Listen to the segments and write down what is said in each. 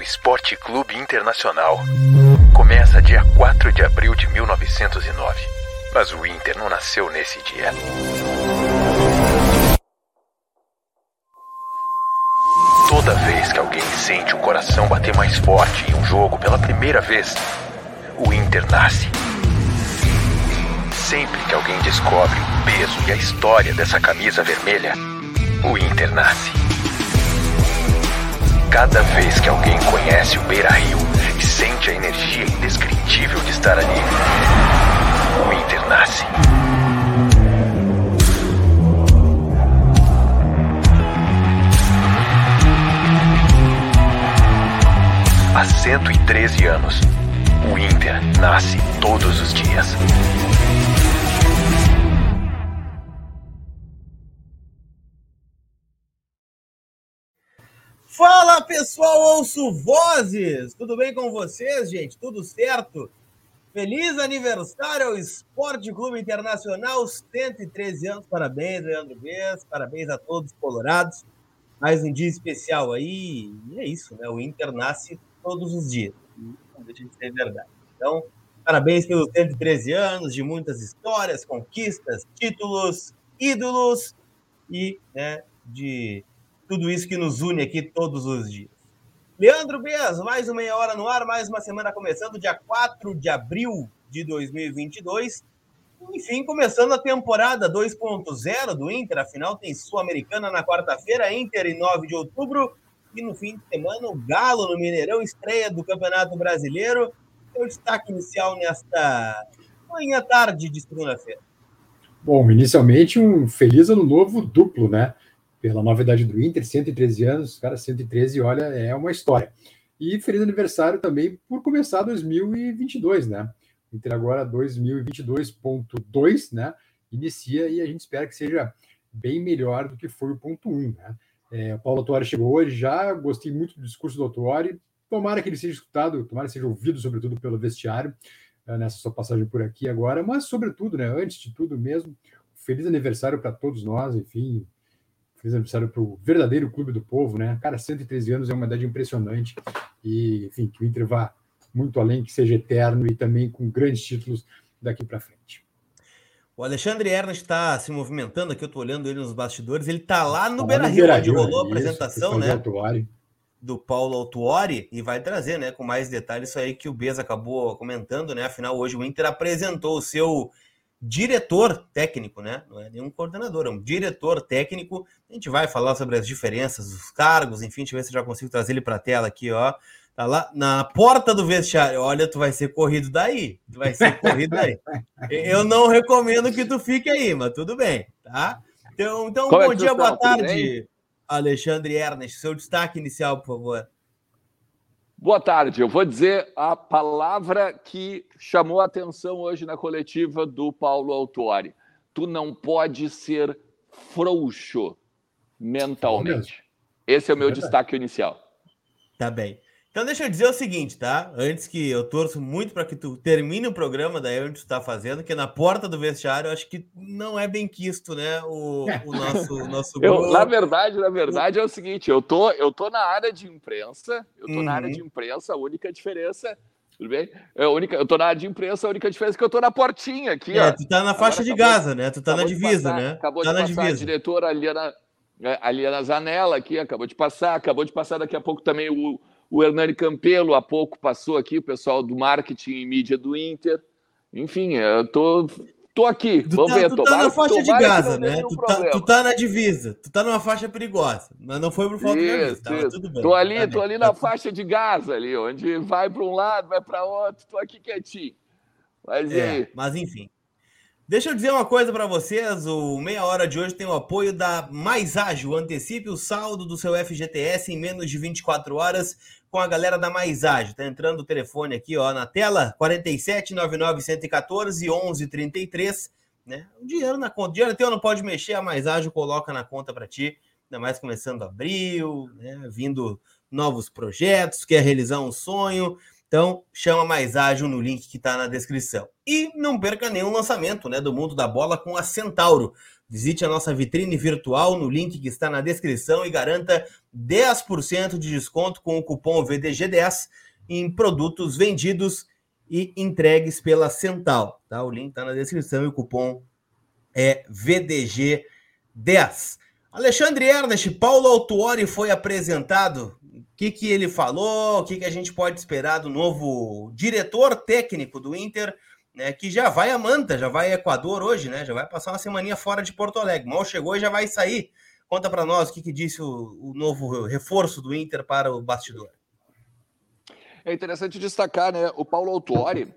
do Esporte Clube Internacional começa dia 4 de abril de 1909. Mas o Inter não nasceu nesse dia. Toda vez que alguém sente o coração bater mais forte em um jogo pela primeira vez, o Inter nasce. Sempre que alguém descobre o peso e a história dessa camisa vermelha, o Inter nasce. Cada vez que alguém conhece o Beira Rio e sente a energia indescritível de estar ali, o Inter nasce. Há 113 anos, o Inter nasce todos os dias. Pessoal, ouço vozes! Tudo bem com vocês, gente? Tudo certo? Feliz aniversário ao Esporte Clube Internacional, 113 anos. Parabéns, Leandro Bez, parabéns a todos colorados. Mais um dia especial aí, e é isso, né? O Inter nasce todos os dias. Não deixa de ser verdade. Então, parabéns pelos 113 anos de muitas histórias, conquistas, títulos, ídolos e né, de tudo isso que nos une aqui todos os dias. Leandro Bez, mais uma meia hora no ar, mais uma semana começando, dia 4 de abril de 2022. Enfim, começando a temporada 2.0 do Inter, afinal tem Sul-Americana na quarta-feira, Inter em 9 de outubro, e no fim de semana o Galo no Mineirão, estreia do Campeonato Brasileiro. Seu destaque inicial nesta manhã tarde de segunda-feira. Bom, inicialmente um feliz ano novo duplo, né? Pela novidade do Inter, 113 anos, cara, 113, olha, é uma história. E feliz aniversário também por começar 2022, né? Inter agora 2022.2, né? Inicia e a gente espera que seja bem melhor do que foi o ponto 1, né? É, o Paulo Autuori chegou hoje já, gostei muito do discurso do Autuori, tomara que ele seja escutado, tomara que seja ouvido, sobretudo, pelo vestiário, é, nessa sua passagem por aqui agora, mas, sobretudo, né, antes de tudo mesmo, feliz aniversário para todos nós, enfim, feliz aniversário para o verdadeiro clube do povo, né? Cara, 113 anos é uma idade impressionante e, enfim, que o Inter vá muito além, que seja eterno e também com grandes títulos daqui para frente. O Alexandre Ernest está se movimentando aqui, eu estou olhando ele nos bastidores. Ele está lá no tá Beira Rio, onde rolou a apresentação, né? Do Paulo Autuori, e vai trazer, né, com mais detalhes, isso aí que o Bez acabou comentando, né? Afinal, hoje o Inter apresentou o seu diretor técnico, né? Não é nenhum coordenador, é um diretor técnico. A gente vai falar sobre as diferenças, os cargos, enfim, deixa eu ver se eu já consigo trazer ele para a tela aqui, ó. Tá lá na porta do vestiário. Olha, tu vai ser corrido daí. Tu vai ser corrido daí. Eu não recomendo que tu fique aí, mas tudo bem, tá? Então, então bom é dia, boa tarde, Alexandre Ernest. Seu destaque inicial, por favor. Boa tarde. Eu vou dizer a palavra que chamou a atenção hoje na coletiva do Paulo Autuori. Tu não pode ser frouxo mentalmente. Esse é o meu é destaque inicial. Tá bem. Então deixa eu dizer o seguinte, tá? Antes que eu torço muito para que tu termine o programa da onde tu está fazendo, que na porta do vestiário eu acho que não é bem quisto, né? O, o nosso, nosso eu, Na verdade, na verdade é o seguinte, eu tô, eu tô na área de imprensa, eu tô uhum. na área uhum. de imprensa, a única diferença tudo bem? É a única, eu tô na área de imprensa, a única diferença é que eu tô na portinha aqui, é, ó. Tu tá na faixa Agora de acabou, Gaza, né? Tu tá na divisa, passar, né? Acabou tá de passar divisa. a diretora ali na, é, ali na janela aqui, acabou de passar, acabou de passar daqui a pouco também o, o Hernani Campelo há pouco passou aqui, o pessoal do marketing e mídia do Inter. Enfim, eu tô, tô aqui. Tu Vamos tá, ver. Tu tomara, tá na faixa de Gaza, né? Tu tá, tu tá, na divisa. Tu tá numa faixa perigosa. Mas não foi por falta isso, de Tava tudo bem. Tô ali, tá tô ali na faixa de Gaza, ali, onde vai para um lado, vai para outro. Tô aqui quietinho. Mas, é, mas enfim. Deixa eu dizer uma coisa para vocês, o Meia Hora de hoje tem o apoio da Mais Ágil. Antecipe o saldo do seu FGTS em menos de 24 horas com a galera da Mais Ágil. Tá entrando o telefone aqui ó, na tela, 47 99 114 11 33. Né? O dinheiro na conta. O dinheiro teu não pode mexer, a Mais Ágil coloca na conta para ti. Ainda mais começando abril, né? vindo novos projetos, quer realizar um sonho Então, chama mais ágil no link que está na descrição. E não perca nenhum lançamento né, do mundo da bola com a Centauro. Visite a nossa vitrine virtual no link que está na descrição e garanta 10% de desconto com o cupom VDG10 em produtos vendidos e entregues pela Cental. Tá? O link está na descrição e o cupom é VDG10. Alexandre Ernest, Paulo Autuori foi apresentado que, que ele falou, o que, que a gente pode esperar do novo diretor técnico do Inter, né, que já vai a Manta, já vai a Equador hoje, né? Já vai passar uma semaninha fora de Porto Alegre. Mal chegou e já vai sair. Conta para nós o que, que disse o, o novo reforço do Inter para o bastidor. É interessante destacar, né? O Paulo Autuori,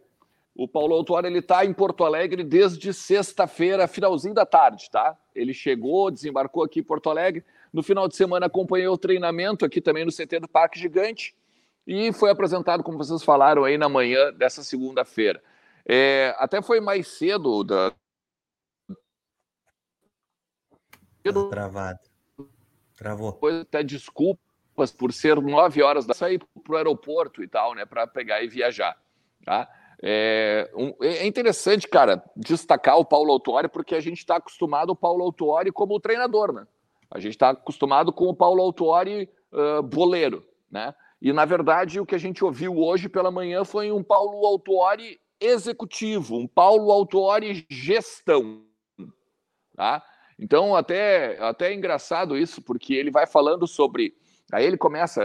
o Paulo Autuori ele está em Porto Alegre desde sexta-feira, finalzinho da tarde, tá? Ele chegou, desembarcou aqui em Porto Alegre, no final de semana acompanhei o treinamento aqui também no CT do Parque Gigante e foi apresentado, como vocês falaram aí, na manhã dessa segunda-feira. É, até foi mais cedo da. Tá travado. Travou. Depois até desculpas por ser nove horas da sair para o aeroporto e tal, né, para pegar e viajar. Tá? É, um, é interessante, cara, destacar o Paulo Autuori, porque a gente está acostumado ao Paulo Autuori como treinador, né? A gente está acostumado com o Paulo Autuori uh, boleiro, né? E, na verdade, o que a gente ouviu hoje pela manhã foi um Paulo Autuori executivo, um Paulo Autuori gestão, tá? Então, até, até é engraçado isso, porque ele vai falando sobre... Aí ele começa,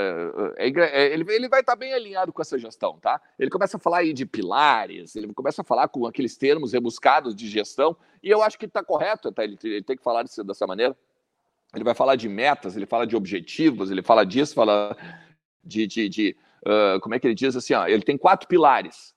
é, é, ele, ele vai estar tá bem alinhado com essa gestão, tá? Ele começa a falar aí de pilares, ele começa a falar com aqueles termos rebuscados de gestão, e eu acho que está correto, tá? ele, ele tem que falar dessa maneira, ele vai falar de metas, ele fala de objetivos, ele fala disso, fala de, de, de uh, como é que ele diz assim, ó, ele tem quatro pilares.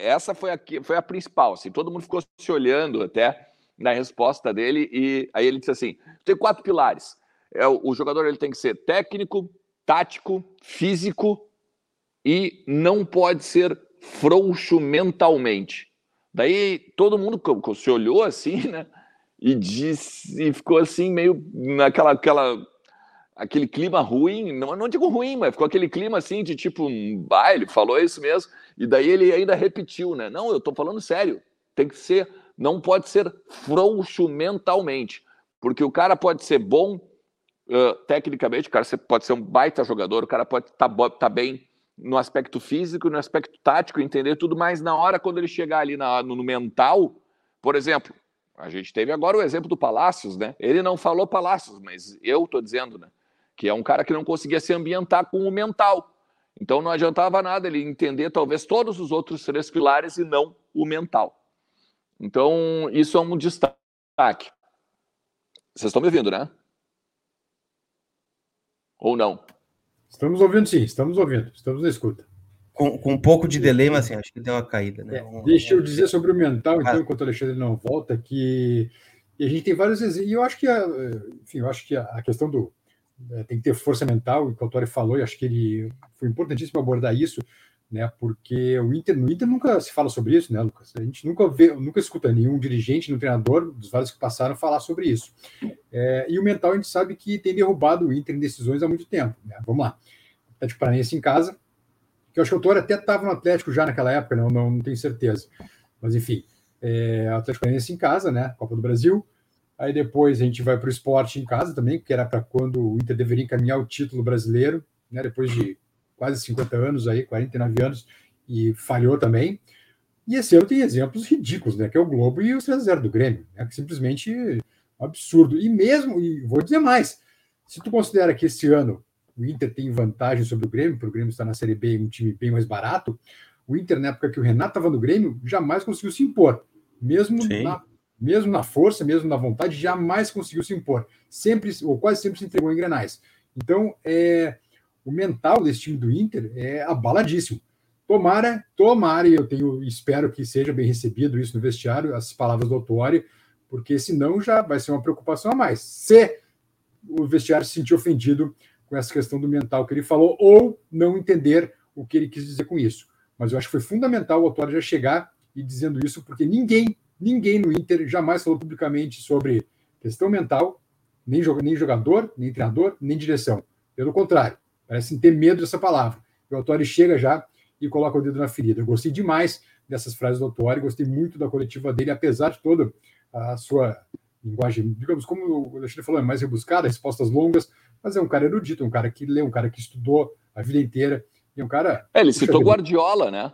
Essa foi a, foi a principal, assim, todo mundo ficou se olhando até na resposta dele e aí ele disse assim, tem quatro pilares. É, o, o jogador ele tem que ser técnico, tático, físico e não pode ser frouxo mentalmente. Daí todo mundo se olhou assim, né? E disse e ficou assim meio naquela aquela aquele clima ruim, não, não digo ruim, mas ficou aquele clima assim de tipo um baile, falou isso mesmo, e daí ele ainda repetiu, né? Não, eu tô falando sério. Tem que ser, não pode ser frouxo mentalmente, porque o cara pode ser bom uh, tecnicamente, o cara pode ser um baita jogador, o cara pode estar tá, tá bem no aspecto físico, no aspecto tático, entender tudo, mas na hora quando ele chegar ali na, no, no mental, por exemplo, a gente teve agora o exemplo do Palácios, né? Ele não falou Palácios, mas eu estou dizendo, né? Que é um cara que não conseguia se ambientar com o mental. Então não adiantava nada ele entender talvez todos os outros três pilares e não o mental. Então isso é um destaque. Vocês estão me ouvindo, né? Ou não? Estamos ouvindo sim, estamos ouvindo, estamos na escuta com, com um pouco de delay, mas assim, acho que deu uma caída. Né? É, deixa eu dizer sobre o mental, então, enquanto o Alexandre não volta, que e a gente tem vários exemplos, e eu acho que, a, enfim, eu acho que a, questão do é, tem que ter força mental, o que o Autori falou, e acho que ele foi importantíssimo abordar isso, né? Porque o Inter, no Inter nunca se fala sobre isso, né, Lucas? A gente nunca vê, nunca escuta nenhum dirigente, nenhum treinador dos vários que passaram falar sobre isso. É, e o mental a gente sabe que tem derrubado o Inter em decisões há muito tempo. Né? Vamos lá. Atlético Paranaense em casa, que eu acho que o Toro até estava no Atlético já naquela época, não, não, não tenho certeza. Mas enfim, é, Atlético Paranaense em casa, né? Copa do Brasil. Aí depois a gente vai para o esporte em casa também, que era para quando o Inter deveria encaminhar o título brasileiro, né? Depois de quase 50 anos aí, 49 anos, e falhou também. E esse ano tem exemplos ridículos, né? Que é o Globo e o 3x0 do Grêmio, né? Que simplesmente absurdo. E mesmo, e vou dizer mais, se tu considera que esse ano o Inter tem vantagem sobre o Grêmio, porque o Grêmio está na Série B, um time bem mais barato. O Inter, na época que o Renato estava no Grêmio, jamais conseguiu se impor. Mesmo na, mesmo na força, mesmo na vontade, jamais conseguiu se impor. Sempre, ou quase sempre se entregou em grenais. Então, é, o mental desse time do Inter é abaladíssimo. Tomara, tomara, e eu tenho, espero que seja bem recebido isso no vestiário, as palavras do Autori, porque senão já vai ser uma preocupação a mais. Se o vestiário se sentir ofendido com essa questão do mental que ele falou, ou não entender o que ele quis dizer com isso. Mas eu acho que foi fundamental o autor já chegar e dizendo isso, porque ninguém, ninguém no Inter jamais falou publicamente sobre questão mental, nem jogador, nem treinador, nem direção. Pelo contrário, parecem ter medo dessa palavra. O autor chega já e coloca o dedo na ferida. Eu gostei demais dessas frases do Autori, gostei muito da coletiva dele, apesar de toda a sua linguagem, digamos, como o Alexandre falou, é mais rebuscada, respostas longas, mas é um cara erudito, um cara que lê, um cara que estudou a vida inteira, e um cara... É, ele citou Guardiola, né?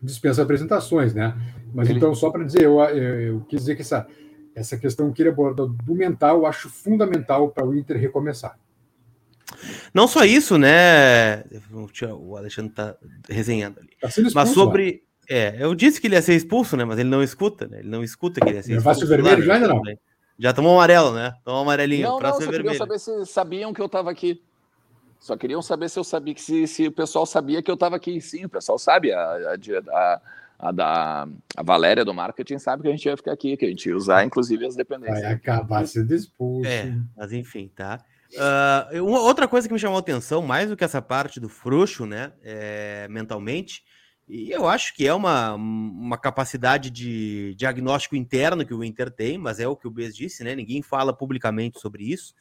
Dispensa apresentações, né? Mas ele... então, só para dizer, eu, eu, eu, quis dizer que essa, essa questão que ele aborda do mental, eu acho fundamental para o Inter recomeçar. Não só isso, né? O Alexandre está resenhando ali. Tá expulso, mas sobre. É, eu disse que ele ia ser expulso, né? Mas ele não escuta, né? Ele não escuta que ele ia ser expulso. o vermelho já ainda não? Já tomou amarelo, né? Tomou amarelinho. Não, não, só vermelho. queriam saber se sabiam que eu estava aqui. Só queriam saber se eu sabia que se, se o pessoal sabia que eu estava aqui. Sim, o pessoal sabe. A, a, a, da a Valéria do marketing sabe que a gente ia ficar aqui, que a gente ia usar, inclusive, as dependências. Vai acabar sendo expulso. É, mas enfim, tá? Uh, uma, outra coisa que me chamou a atenção, mais do que essa parte do frouxo, né, é, mentalmente, e eu acho que é uma, uma capacidade de diagnóstico interno que o Inter tem, mas é o que o Bez disse, né? Ninguém fala publicamente sobre isso,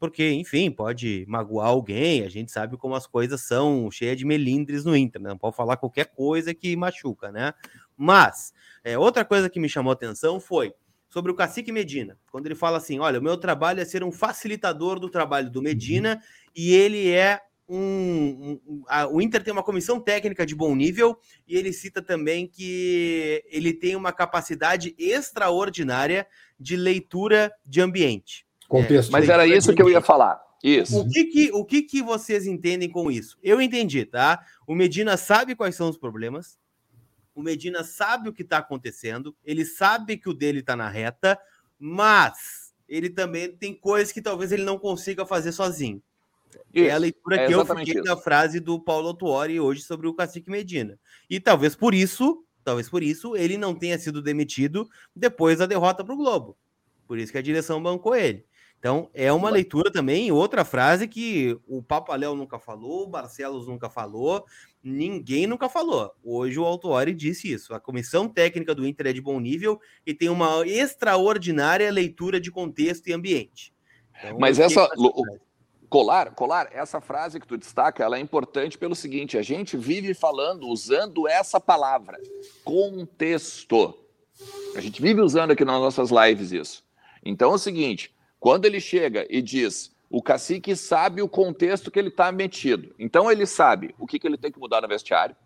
porque, enfim, pode magoar alguém, a gente sabe como as coisas são cheias de melindres no Inter, né? Não pode falar qualquer coisa que machuca, né? Mas, é, outra coisa que me chamou a atenção foi sobre o Cacique Medina, quando ele fala assim: olha, o meu trabalho é ser um facilitador do trabalho do Medina e ele é um, um a, o Inter tem uma comissão técnica de bom nível e ele cita também que ele tem uma capacidade extraordinária de leitura de ambiente. Contexto. É, mas era isso que eu ia falar. Isso. O que que, o que que vocês entendem com isso? Eu entendi, tá? O Medina sabe quais são os problemas, o Medina sabe o que está acontecendo, ele sabe que o dele está na reta, mas ele também tem coisas que talvez ele não consiga fazer sozinho. Isso, é a leitura é que eu fiquei isso. da frase do Paulo Tuori hoje sobre o Cacique Medina. E talvez por isso, talvez por isso, ele não tenha sido demitido depois da derrota para o Globo. Por isso que a direção bancou ele. Então, é uma leitura também, outra frase que o Papaléu nunca falou, o Barcelos nunca falou, ninguém nunca falou. Hoje o Autuori disse isso. A comissão técnica do Inter é de bom nível e tem uma extraordinária leitura de contexto e ambiente. Então, Mas essa. Colar, Colar, essa frase que tu destaca, ela é importante pelo seguinte: a gente vive falando, usando essa palavra, contexto. A gente vive usando aqui nas nossas lives isso. Então é o seguinte: quando ele chega e diz, o cacique sabe o contexto que ele está metido. Então ele sabe o que, que ele tem que mudar no vestiário.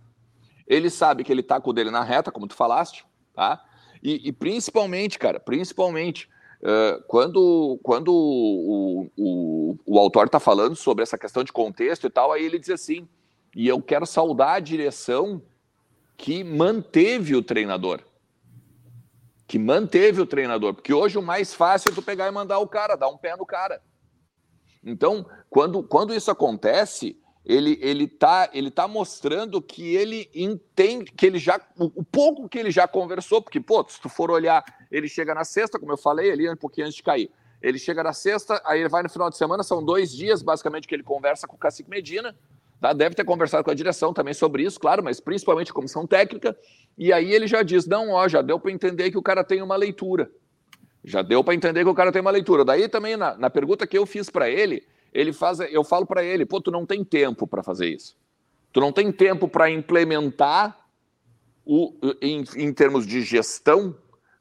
Ele sabe que ele está com o dele na reta, como tu falaste, tá? E, e principalmente, cara, principalmente, uh, quando, quando o, o, o autor está falando sobre essa questão de contexto e tal, aí ele diz assim, e eu quero saudar a direção que manteve o treinador que manteve o treinador, porque hoje o mais fácil é tu pegar e mandar o cara, dar um pé no cara. Então, quando, quando isso acontece, ele ele tá ele tá mostrando que ele entende que ele já o, pouco que ele já conversou, porque pô, se tu for olhar, ele chega na sexta, como eu falei ali um pouquinho antes de cair. Ele chega na sexta, aí ele vai no final de semana, são dois dias basicamente que ele conversa com o Cacique Medina. Tá? Deve ter conversado com a direção também sobre isso, claro, mas principalmente a comissão técnica. E aí ele já diz: não, ó, já deu para entender que o cara tem uma leitura. Já deu para entender que o cara tem uma leitura. Daí também, na, na pergunta que eu fiz para ele, ele faz, eu falo para ele: pô, tu não tem tempo para fazer isso. Tu não tem tempo para implementar o, em, em termos de gestão,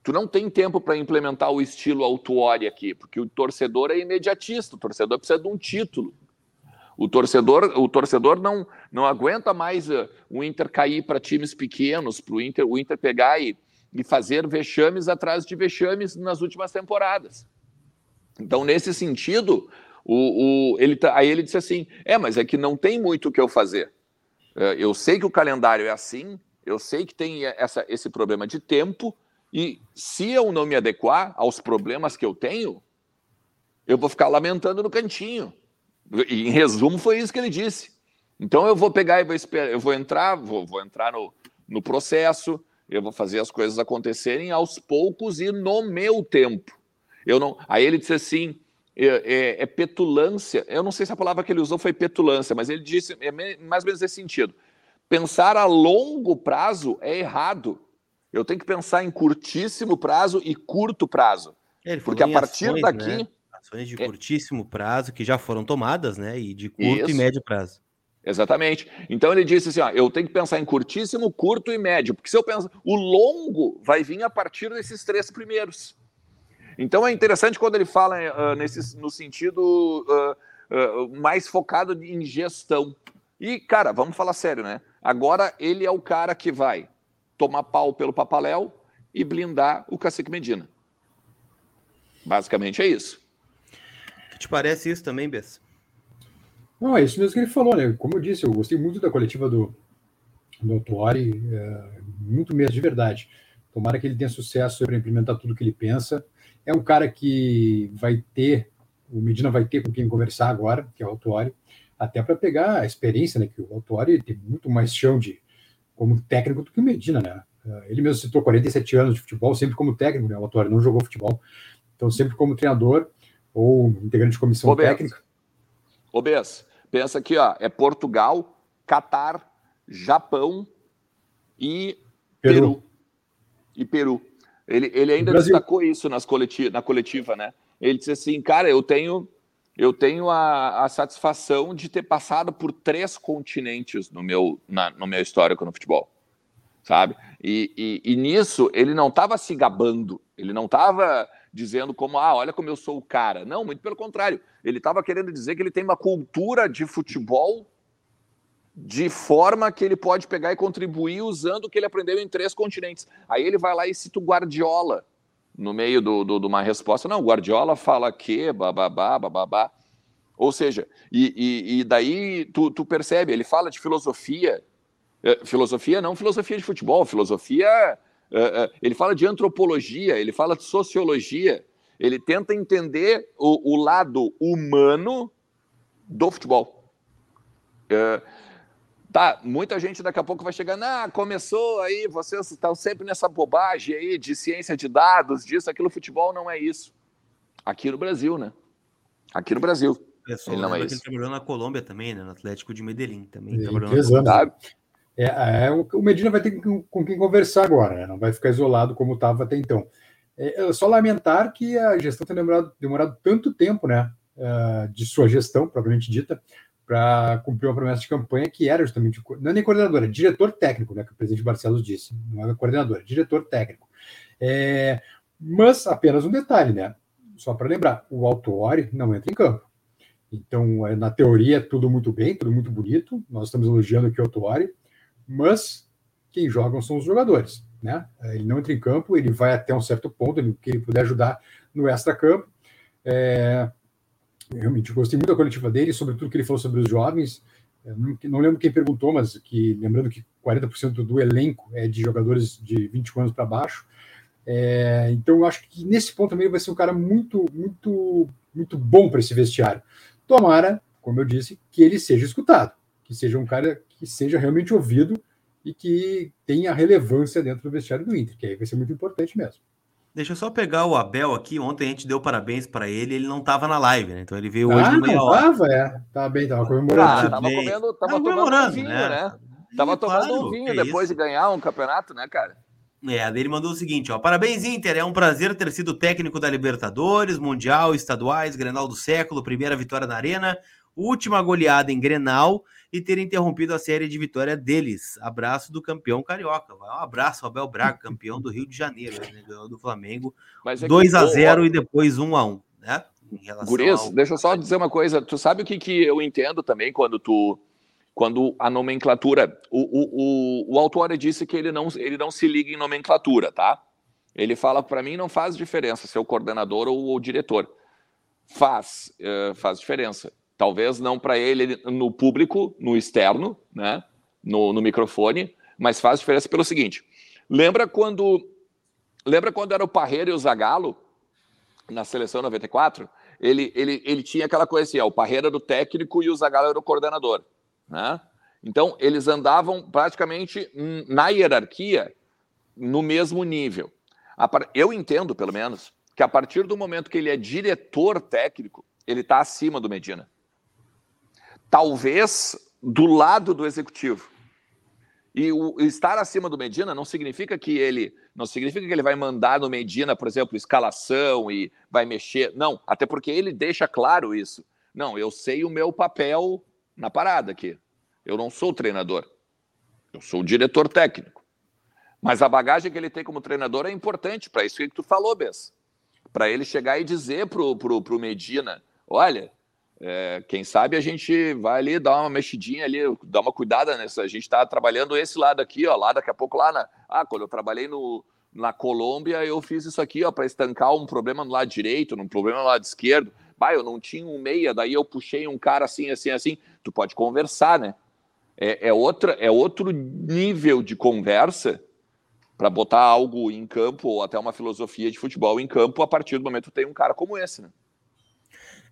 tu não tem tempo para implementar o estilo autuori aqui, porque o torcedor é imediatista, o torcedor precisa de um título. O torcedor, o torcedor não, não aguenta mais uh, o Inter cair para times pequenos, para o Inter, o Inter pegar e, e fazer vexames atrás de vexames nas últimas temporadas. Então, nesse sentido, o, o, ele tá, aí ele disse assim: é, mas é que não tem muito o que eu fazer. Uh, eu sei que o calendário é assim, eu sei que tem essa, esse problema de tempo, e se eu não me adequar aos problemas que eu tenho, eu vou ficar lamentando no cantinho. Em resumo, foi isso que ele disse. Então eu vou pegar e vou esperar, eu vou entrar, vou, vou entrar no, no processo, eu vou fazer as coisas acontecerem aos poucos e no meu tempo. Eu não. Aí ele disse assim: é, é, é, petulância. Eu não sei se a palavra que ele usou foi petulância, mas ele disse é mais ou menos nesse sentido. Pensar a longo prazo é errado. Eu tenho que pensar em curtíssimo prazo e curto prazo. É, porque a partir ações, daqui. Né? Ações de é. curtíssimo prazo que já foram tomadas, né? E de curto Isso. e médio prazo. Exatamente. Então ele disse assim: ó, eu tenho que pensar em curtíssimo, curto e médio, porque se eu penso, o longo vai vir a partir desses três primeiros. Então é interessante quando ele fala uh, nesse, no sentido uh, uh, mais focado em gestão. E, cara, vamos falar sério, né? Agora ele é o cara que vai tomar pau pelo Papaléu e blindar o Cacique Medina. Basicamente é isso. Que te parece isso também, Bess? Não, é isso mesmo que ele falou, né? Como eu disse, eu gostei muito da coletiva do, do Autuori, é, muito mesmo, de verdade. Tomara que ele tenha sucesso para implementar tudo que ele pensa. É um cara que vai ter, o Medina vai ter com quem conversar agora, que é o Autuori, até para pegar a experiência, né? Que o Autuori tem muito mais chão de como técnico do que o Medina, né? É, ele mesmo citou 47 anos de futebol, sempre como técnico, né? O Autuori não jogou futebol, então sempre como treinador ou integrante de comissão Roberto. técnica. Obes, pensa aqui, ó, é Portugal, Catar, Japão e Peru. Peru. E Peru. Ele, ele ainda destacou isso nas coletiva, na coletiva, né? Ele disse assim, cara, eu tenho eu tenho a, a satisfação de ter passado por três continentes no meu, na, no meu histórico no futebol, sabe? E, e, e nisso ele não estava se gabando, ele não estava dizendo como, ah, olha como eu sou o cara. Não, muito pelo contrário. Ele estava querendo dizer que ele tem uma cultura de futebol de forma que ele pode pegar e contribuir usando o que ele aprendeu em três continentes. Aí ele vai lá e cita o Guardiola no meio de do, do, uma resposta. Não, o Guardiola fala que, bababá, bababá. Ou seja, e, e, e daí tu, tu, percebe, ele fala de filosofia, é, filosofia não filosofia de futebol, filosofia é, é, ele fala de antropologia, ele fala de sociologia, ele tenta entender o, o lado humano do futebol. Tá, muita gente daqui a pouco vai chegar, ah, começou aí, vocês estão sempre nessa bobagem aí de ciência de dados, disso, aquilo, futebol não é isso. Aqui no Brasil, né? Aqui no Brasil. É, ele não é isso. Ele trabalhou na Colômbia também, né? No Atlético de Medellín também. E, trabalhou na é, é, o Medina vai ter com, com quem conversar agora, né? não vai ficar isolado como estava até então. É, é, só lamentar que a gestão tenha demorado, demorado tanto tempo, né, uh, de sua gestão, propriamente dita, para cumprir uma promessa de campanha que era justamente, não é nem coordenador, é diretor técnico, né, que o presidente Barcelos disse, não é coordenador, é diretor técnico. É, mas apenas um detalhe, né, só para lembrar, o Autori não entra em campo. Então, é, na teoria, tudo muito bem, tudo muito bonito, nós estamos elogiando aqui o Autori, mas quem jogam são os jogadores. Né? Ele não entra em campo, ele vai até um certo ponto, ele, que ele puder ajudar no extra-campo. É, realmente gostei muito da coletiva dele, sobretudo que ele falou sobre os jovens. Não, não, lembro quem perguntou, mas que lembrando que 40% do elenco é de jogadores de 20 anos para baixo. É, então eu acho que nesse ponto também vai ser um cara muito, muito, muito bom para esse vestiário. Tomara, como eu disse, que ele seja escutado, que seja um cara que seja realmente ouvido e que tenha relevância dentro do vestiário do Inter, que aí vai ser muito importante mesmo. Deixa eu só pegar o Abel aqui. Ontem a gente deu parabéns para ele, ele não estava na live, né? Então ele veio hoje ah, de meia hora. Tava, é. Tava bem, tava comemorando. Ah, tava comendo, tava tomando um vinho, né? né? Tava tomando claro, um vinho depois isso. de ganhar um campeonato, né, cara? É, ele mandou o seguinte, ó. Parabéns, Inter. É um prazer ter sido técnico da Libertadores, Mundial, Estaduais, Grenal do século, primeira vitória na Arena, última goleada em Grenal e ter interrompido a série de vitória deles. Abraço do campeão carioca. Um abraço, Abel Braga, campeão do Rio de Janeiro, né? ganhou do Flamengo. Mas é 2 a 0 e depois 1 a 1 né? Guriz, ao... deixa eu só dizer uma coisa. Tu sabe o que, que eu entendo também quando tu. Quando a nomenclatura. O, o, o, o autor disse que ele não, ele não se liga em nomenclatura, tá? Ele fala para mim não faz diferença ser o coordenador ou o diretor. Faz, uh, faz diferença. Talvez não para ele no público, no externo, né? No, no, microfone, mas faz diferença pelo seguinte. Lembra quando lembra quando era o Parreira e o Zagallo na seleção 94? Ele, ele, ele tinha aquela coisa assim, ó, o Parreira era o técnico e o Zagallo era o coordenador, né? Então, eles andavam praticamente na hierarquia no mesmo nível. Eu entendo, pelo menos, que a partir do momento que ele é diretor técnico, ele está acima do Medina talvez do lado do executivo. E o estar acima do Medina não significa que ele não significa que ele vai mandar no Medina, por exemplo, escalação e vai mexer. Não, até porque ele deixa claro isso. Não, eu sei o meu papel na parada aqui. Eu não sou treinador. Eu sou o diretor técnico. Mas a bagagem que ele tem como treinador é importante para isso que tu falou, Bess. Para ele chegar e dizer pro, pro, pro Medina: olha, é, quem sabe a gente vai ali dar uma mexidinha ali, dar uma cuidada nessa. A gente está trabalhando esse lado aqui, ó, lá daqui a pouco lá na. Ah, quando eu trabalhei no, na Colômbia, eu fiz isso aqui, ó, para estancar um problema no lado direito, um problema no lado esquerdo. Bah, eu não tinha um meia, daí eu puxei um cara assim, assim, assim. Tu pode conversar, né? É, é outra, é outro nível de conversa para botar algo em campo ou até uma filosofia de futebol em campo a partir do momento que tem um cara como esse, né?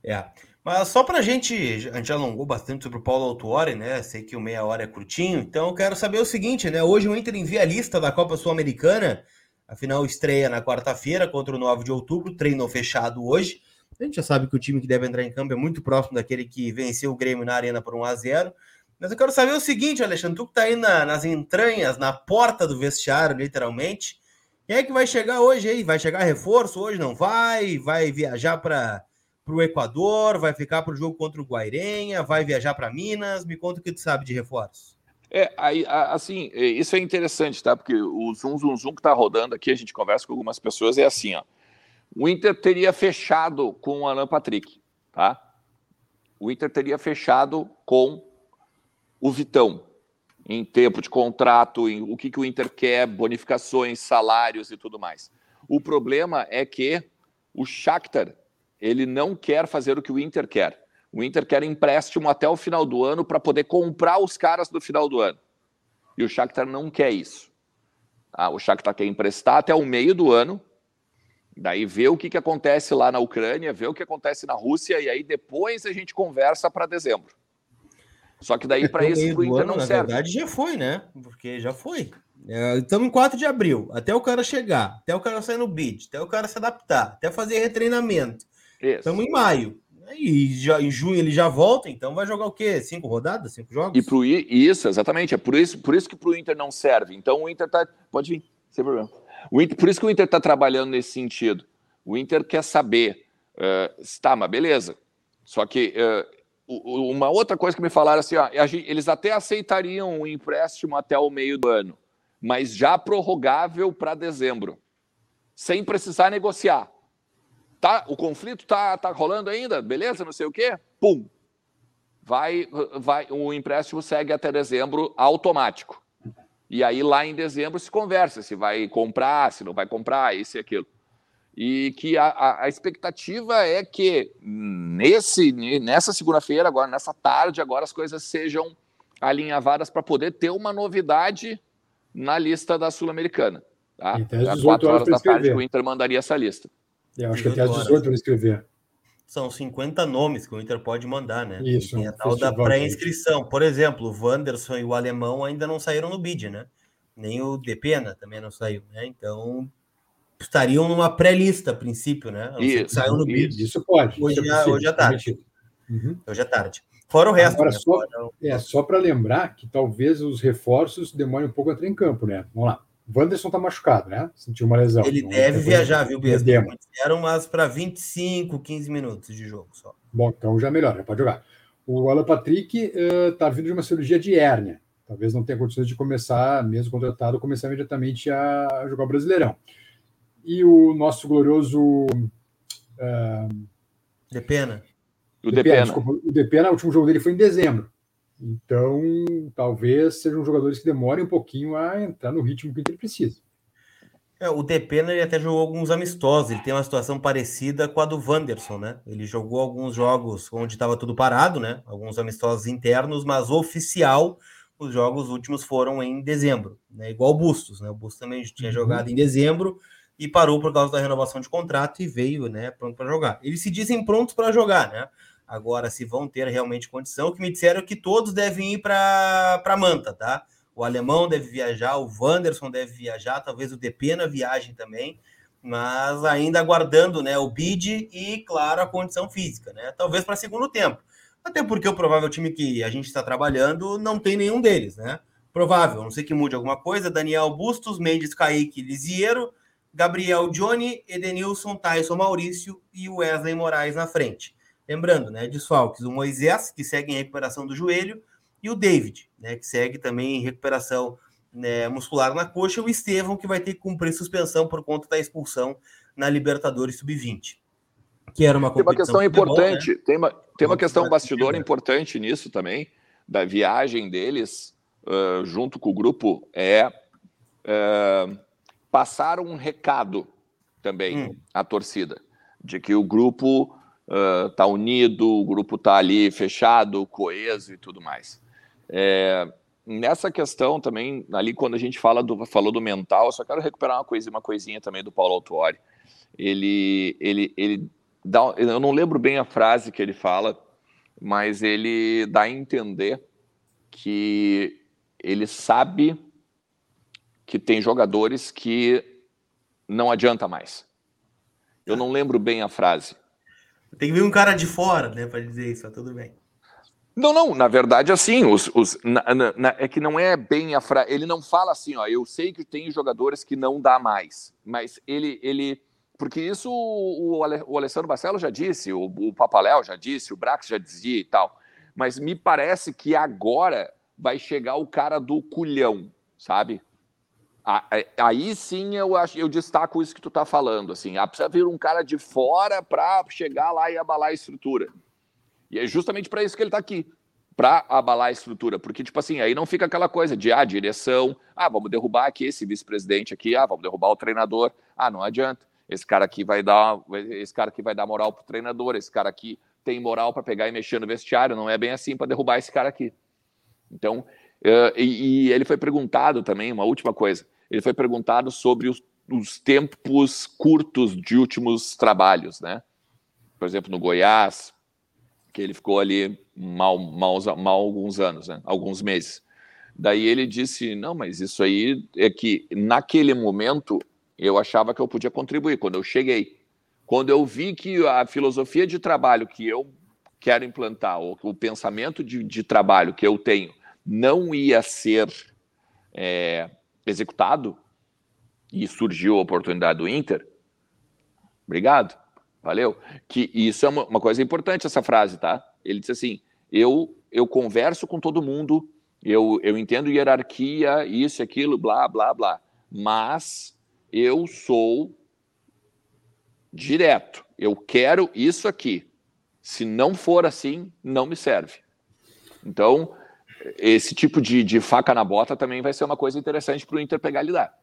É. Mas só para a gente, a gente alongou bastante sobre o Paulo Autuori, né? Sei que o meia hora é curtinho, então eu quero saber o seguinte, né? Hoje o Inter envia a lista da Copa Sul-Americana, afinal estreia na quarta-feira contra o 9 de outubro, treino fechado hoje. A gente já sabe que o time que deve entrar em campo é muito próximo daquele que venceu o Grêmio na Arena por 1 a 0 Mas eu quero saber o seguinte, Alexandre, tu que tá aí na, nas entranhas, na porta do vestiário, literalmente, quem é que vai chegar hoje aí? Vai chegar reforço hoje? Não vai? Vai viajar para para o Equador, vai ficar para o jogo contra o Guairenha, vai viajar para Minas. Me conta o que tu sabe de reforços. É, aí, assim, é, isso é interessante, tá? Porque o Zoom Zoom Zoom que está rodando aqui, a gente conversa com algumas pessoas, é assim, ó. O Inter teria fechado com o Alan Patrick, tá? O Inter teria fechado com o Vitão, em tempo de contrato, em o que, que o Inter quer, bonificações, salários e tudo mais. O problema é que o Shakhtar ele não quer fazer o que o Inter quer. O Inter quer empréstimo até o final do ano para poder comprar os caras do final do ano. E o Shakhtar não quer isso. Ah, o Shakhtar quer emprestar até o meio do ano, daí ver o que, que acontece lá na Ucrânia, ver o que acontece na Rússia, e aí depois a gente conversa para dezembro. Só que daí para isso o Inter ano, não na serve. Na verdade já foi, né? Porque já foi. É, estamos em 4 de abril, até o cara chegar, até o cara sair no bid, até o cara se adaptar, até fazer retreinamento. Estamos em maio. E já, em junho ele já volta, então vai jogar o quê? Cinco rodadas? Cinco jogos? E pro isso, exatamente. É por isso, por isso que pro Inter não serve. Então o Inter tá. Pode vir, sem problema. O Inter, por isso que o Inter está trabalhando nesse sentido. O Inter quer saber. Uh, tá, mas beleza. Só que uh, uma outra coisa que me falaram assim, ó, eles até aceitariam um empréstimo até o meio do ano, mas já prorrogável para dezembro, sem precisar negociar. Tá, o conflito tá, tá rolando ainda, beleza, não sei o quê, pum, vai, vai, o empréstimo segue até dezembro automático. E aí lá em dezembro se conversa se vai comprar, se não vai comprar, isso e aquilo. E que a, a, expectativa é que nesse, nessa segunda-feira, agora, nessa tarde, agora as coisas sejam alinhavadas para poder ter uma novidade na lista da Sul-Americana. Tá? Às 4 horas da tarde o Inter mandaria essa lista. Eu acho que até às 18 para escrever. São 50 nomes que o Inter pode mandar, né? Isso. Tem a tal da pré-inscrição. Por exemplo, o Wanderson e o Alemão ainda não saíram no bid, né? Nem o Depena também não saiu, né? Então estariam numa pré-lista a princípio, né? Isso, saiu no bid. Isso pode. Hoje, isso é, possível, hoje é tarde. Uhum. Hoje é tarde. Fora o resto. Agora, né? só, Fora... É, só para lembrar que talvez os reforços demorem um pouco a entrar em campo, né? Vamos lá. Wanderson tá machucado, né? Sentiu uma lesão. Ele deve viajar, viu, Besco? Eram umas para 25, 15 minutos de jogo só. Bom, então já melhora, já pode jogar. O Alan Patrick uh, tá vindo de uma cirurgia de hérnia. Talvez não tenha condições de começar, mesmo contratado, começar imediatamente a jogar o Brasileirão. E o nosso glorioso. Uh, Depena. O Depena. Desculpa, o Depena, o último jogo dele foi em dezembro. Então, talvez sejam jogadores que demorem um pouquinho a entrar no ritmo que ele precisa. É, o Depena ele até jogou alguns amistosos, ele tem uma situação parecida com a do Wanderson, né? Ele jogou alguns jogos onde estava tudo parado, né? Alguns amistosos internos, mas oficial, os jogos últimos foram em dezembro, né? Igual o Bustos, né? O Bustos também tinha uhum. jogado em dezembro e parou por causa da renovação de contrato e veio, né, pronto para jogar. Eles se dizem prontos para jogar, né? Agora, se vão ter realmente condição, o que me disseram é que todos devem ir para Manta, tá? O alemão deve viajar, o Wanderson deve viajar, talvez o Depena viajem também, mas ainda aguardando né, o bid e, claro, a condição física, né? Talvez para segundo tempo. Até porque o provável time que a gente está trabalhando não tem nenhum deles, né? Provável, não sei que mude alguma coisa. Daniel Bustos, Mendes, Kaique, Lisiero, Gabriel Johnny, Edenilson, Tyson Maurício e Wesley Moraes na frente. Lembrando, né, desfalques, o Moisés, que segue em recuperação do joelho, e o David, né, que segue também em recuperação né, muscular na coxa, e o Estevão, que vai ter que cumprir suspensão por conta da expulsão na Libertadores Sub-20. Que era uma Tem uma questão importante, né? tem uma, tem uma questão bastidor importante nisso também, da viagem deles uh, junto com o grupo, é uh, passar um recado também hum. à torcida, de que o grupo está uh, unido, o grupo está ali fechado, coeso e tudo mais. É, nessa questão também, ali quando a gente fala do, falou do mental, só quero recuperar uma coisinha, uma coisinha também do Paulo Autuori. Ele, ele, ele dá, eu não lembro bem a frase que ele fala, mas ele dá a entender que ele sabe que tem jogadores que não adianta mais. Eu não lembro bem a frase. Tem que vir um cara de fora, né, para dizer isso, tudo bem. Não, não, na verdade, assim, os, os na, na, é que não é bem a frase. Ele não fala assim, ó, eu sei que tem jogadores que não dá mais, mas ele. ele porque isso o, o Alessandro Barcelo já disse, o, o Papaléu já disse, o Brax já dizia e tal. Mas me parece que agora vai chegar o cara do culhão, sabe? Aí sim eu, acho, eu destaco isso que tu tá falando, assim, ah, precisa vir um cara de fora para chegar lá e abalar a estrutura. E é justamente para isso que ele está aqui, para abalar a estrutura, porque tipo assim, aí não fica aquela coisa de ah, direção, ah, vamos derrubar aqui esse vice-presidente aqui, ah, vamos derrubar o treinador. Ah, não adianta. Esse cara aqui vai dar, esse cara aqui vai dar moral pro treinador, esse cara aqui tem moral para pegar e mexer no vestiário, não é bem assim para derrubar esse cara aqui. Então, uh, e, e ele foi perguntado também uma última coisa ele foi perguntado sobre os, os tempos curtos de últimos trabalhos, né? Por exemplo, no Goiás, que ele ficou ali mal, mal, mal alguns anos, né? alguns meses. Daí ele disse: não, mas isso aí é que naquele momento eu achava que eu podia contribuir quando eu cheguei. Quando eu vi que a filosofia de trabalho que eu quero implantar, ou o pensamento de, de trabalho que eu tenho, não ia ser é, executado e surgiu a oportunidade do Inter, obrigado, valeu. Que isso é uma, uma coisa importante, essa frase, tá? Ele disse assim: eu, eu converso com todo mundo, eu, eu entendo hierarquia, isso, aquilo, blá, blá, blá, mas eu sou direto, eu quero isso aqui. Se não for assim, não me serve. Então, esse tipo de, de faca na bota também vai ser uma coisa interessante para o Inter pegar e lidar.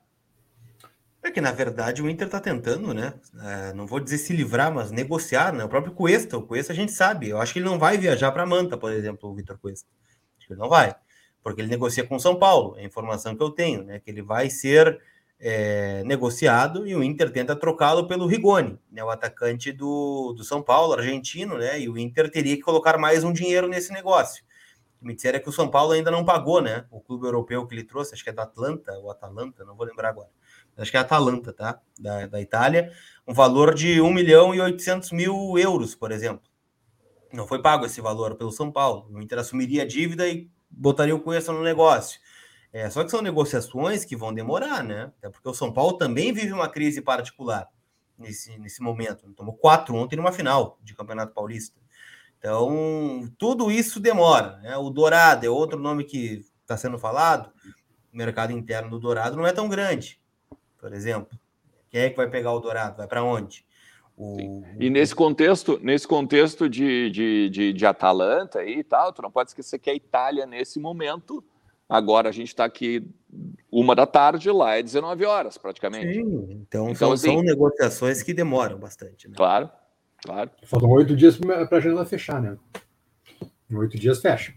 É que, na verdade, o Inter está tentando, né? É, não vou dizer se livrar, mas negociar, né? O próprio Cuesta, o Cuesta a gente sabe. Eu acho que ele não vai viajar para Manta, por exemplo, o Vitor Cuesta. Acho que ele não vai, porque ele negocia com São Paulo. É a informação que eu tenho, né? Que ele vai ser é, negociado e o Inter tenta trocá-lo pelo Rigoni, né? O atacante do, do São Paulo, argentino, né? E o Inter teria que colocar mais um dinheiro nesse negócio que me disseram é que o São Paulo ainda não pagou, né? O clube europeu que ele trouxe, acho que é da Atlanta, ou Atalanta, não vou lembrar agora. Acho que é Atalanta, tá? Da, da Itália. Um valor de 1 milhão e 800 mil euros, por exemplo. Não foi pago esse valor pelo São Paulo. O Inter assumiria a dívida e botaria o Cuesta no negócio. É, só que são negociações que vão demorar, né? Até porque o São Paulo também vive uma crise particular nesse, nesse momento. Tomou quatro ontem numa final de Campeonato Paulista. Então, tudo isso demora. Né? O Dourado é outro nome que está sendo falado. O mercado interno do Dourado não é tão grande, por exemplo. Quem é que vai pegar o Dourado? Vai para onde? O... E nesse contexto, nesse contexto de, de, de, de, Atalanta e tal, tu não pode esquecer que a Itália, nesse momento, agora a gente está aqui uma da tarde, lá é 19 horas, praticamente. Sim, então, então são, assim, são negociações que demoram bastante. Né? Claro. Claro. Faltam oito dias para a janela fechar, né? Em oito dias fecha.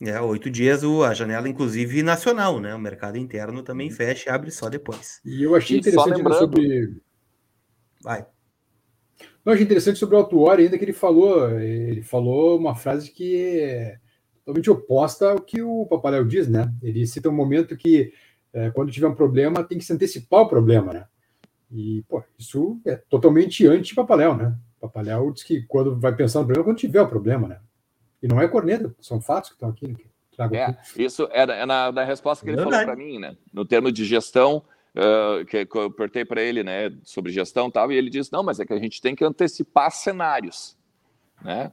É, oito dias a janela, inclusive nacional, né? O mercado interno também fecha e abre só depois. E eu achei e interessante lembrando... sobre. Vai. Eu achei interessante sobre o Autuori ainda que ele falou. Ele falou uma frase que é totalmente oposta ao que o Papaléu diz, né? Ele cita um momento que é, quando tiver um problema tem que se antecipar o problema, né? E, pô, isso é totalmente anti-Papaléu, né? Papaléu diz que quando vai pensar no problema, quando tiver o problema, né? E não é corneta, são fatos que estão aqui. Né? é, aqui. isso é, é na, na, resposta que ele falou para mim, né? No termo de gestão, uh, que, que, eu apertei para ele, né, sobre gestão e tal, e ele disse: não, mas é que a gente tem que antecipar cenários, né?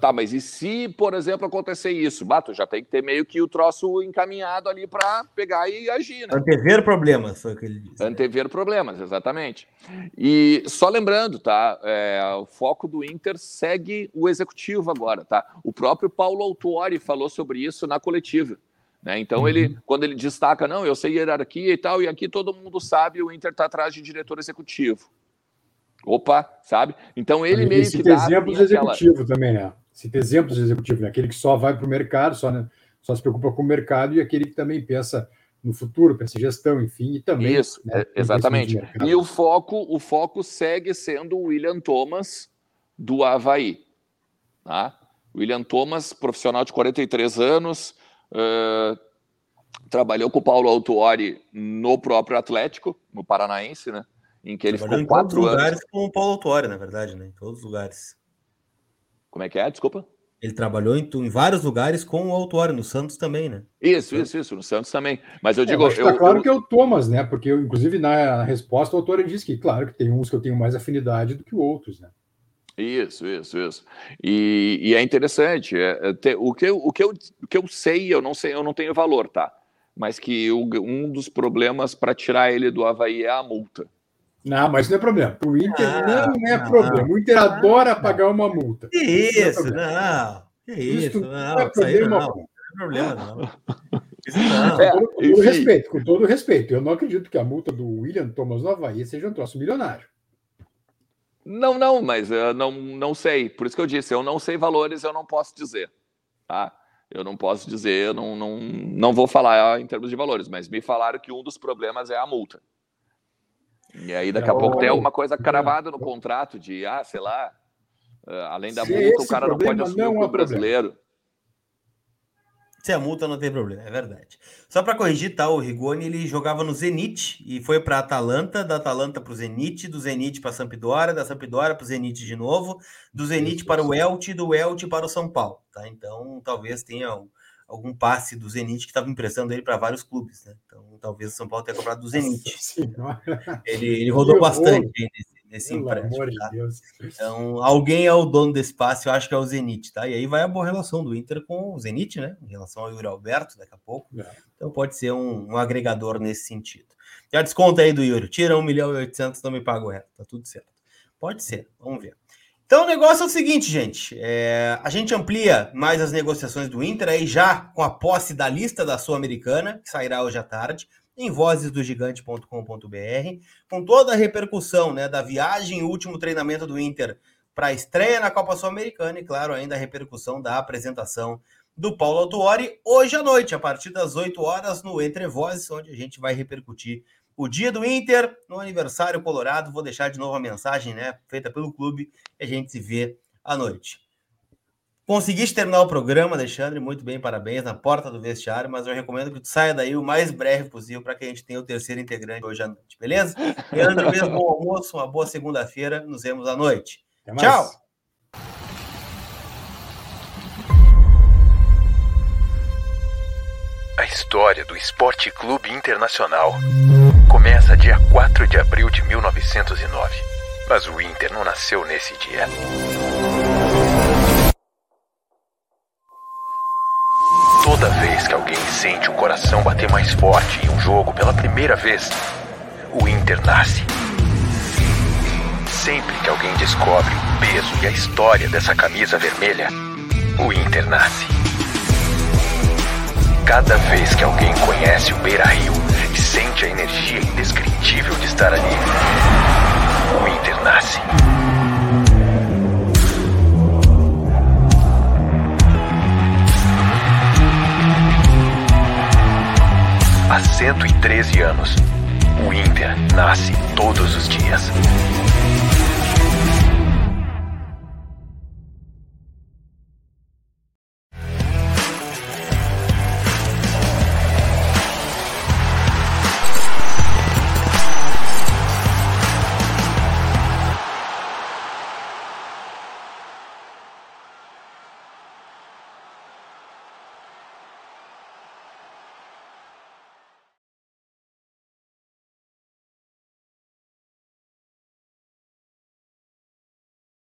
Tá, mas e se, por exemplo, acontecer isso? Bato, já tem que ter meio que o troço encaminhado ali para pegar e agir, né? Antever problemas, foi o que ele disse. Antever problemas, exatamente. E só lembrando, tá? É, o foco do Inter segue o executivo agora, tá? O próprio Paulo Autuori falou sobre isso na coletiva. Né? Então, uhum. ele, quando ele destaca, não, eu sei hierarquia e tal, e aqui todo mundo sabe, o Inter está atrás de diretor executivo. Opa, sabe? Então ele meio que. Cita exemplos de executivo também, né? Cita exemplos de executivo, né? Aquele que só vai para o mercado, só, né? só se preocupa com o mercado, e aquele que também pensa no futuro, pensa em gestão, enfim, e também. Isso, né, exatamente. E o foco, o foco segue sendo o William Thomas do Havaí. Tá? William Thomas, profissional de 43 anos, uh, trabalhou com o Paulo Autuori no próprio Atlético, no Paranaense, né? Em que ele ficou quatro anos. lugares com o Paulo Autuori, na verdade, né? Em todos os lugares. Como é que é? Desculpa. Ele trabalhou em, em vários lugares com o Autuori, no Santos também, né? Isso, isso, isso, no Santos também. Mas eu é, digo. É, eu, claro eu... que é o Thomas, né? Porque, eu, inclusive, na resposta, o autor disse que, claro, que tem uns que eu tenho mais afinidade do que outros, né? Isso, isso, isso. E, e é interessante. É, é, ter, o, que eu, o, que eu, o que eu sei, eu não sei, eu não tenho valor, tá? Mas que o, um dos problemas para tirar ele do Havaí é a multa. Não, mas não é problema. O Inter ah, não é não, problema. O Inter adora pagar uma multa. Que isso, não. não. Que isso, não. não é problema, não. não é problema, não. Isso não. É, com, todo, respeito, com todo respeito, eu não acredito que a multa do William Thomas no Havaí seja um troço milionário. Não, não, mas eu não, não sei. Por isso que eu disse, eu não sei valores, eu não posso dizer. Tá? Eu não posso dizer, eu não, não, não vou falar em termos de valores, mas me falaram que um dos problemas é a multa. E aí daqui a pouco tem alguma coisa cravada no contrato de, ah, sei lá, uh, além da Se multa, o cara não pode assumir não o brasileiro. Se a multa não tem problema, é verdade. Só para corrigir, tá? O Rigoni ele jogava no Zenit e foi para Atalanta, da Atalanta para o Zenit, do Zenit para Sampdoria, da Sampdoria para o Zenit de novo, do Zenit para o Elche, do Elche para o São Paulo, tá? Então talvez tenha um, algum passe do Zenit que estava emprestando ele para vários clubes, né? Então talvez o São Paulo tenha comprado do Zenit. Ele, ele rodou bastante nesse, nesse empréstimo. Tá? De então alguém é o dono desse passe, eu acho que é o Zenit, tá? E aí vai a boa relação do Inter com o Zenit, né? Em relação ao Yuri Alberto daqui a pouco. É. Então pode ser um, um, agregador nesse sentido. Já desconta aí do Yuri, tira 1 milhão e 800, não me paga o resto, tá tudo certo. Pode ser, vamos ver. Então o negócio é o seguinte, gente. É, a gente amplia mais as negociações do Inter aí já com a posse da lista da Sul-Americana, que sairá hoje à tarde, em vozesdogigante.com.br, com toda a repercussão né, da viagem e último treinamento do Inter para a estreia na Copa Sul-Americana e, claro, ainda a repercussão da apresentação do Paulo Autuori hoje à noite, a partir das 8 horas, no Entre Vozes, onde a gente vai repercutir o dia do Inter, no aniversário colorado. Vou deixar de novo a mensagem, né, feita pelo clube, e a gente se vê à noite. Conseguiste terminar o programa, Alexandre, muito bem, parabéns, na porta do vestiário, mas eu recomendo que tu saia daí o mais breve possível para que a gente tenha o terceiro integrante hoje à noite, beleza? Leandro, mesmo bom almoço, uma boa segunda-feira, nos vemos à noite. Tchau! A história do Esporte Clube Internacional começa dia 4 de abril de 1909. Mas o Inter não nasceu nesse dia. Toda vez que alguém sente o coração bater mais forte em um jogo pela primeira vez, o Inter nasce. Sempre que alguém descobre o peso e a história dessa camisa vermelha, o Inter nasce. Cada vez que alguém conhece o Beira Rio sente a energia indescritível de estar ali, o Inter nasce. Há 113 anos, o Inter nasce todos os dias.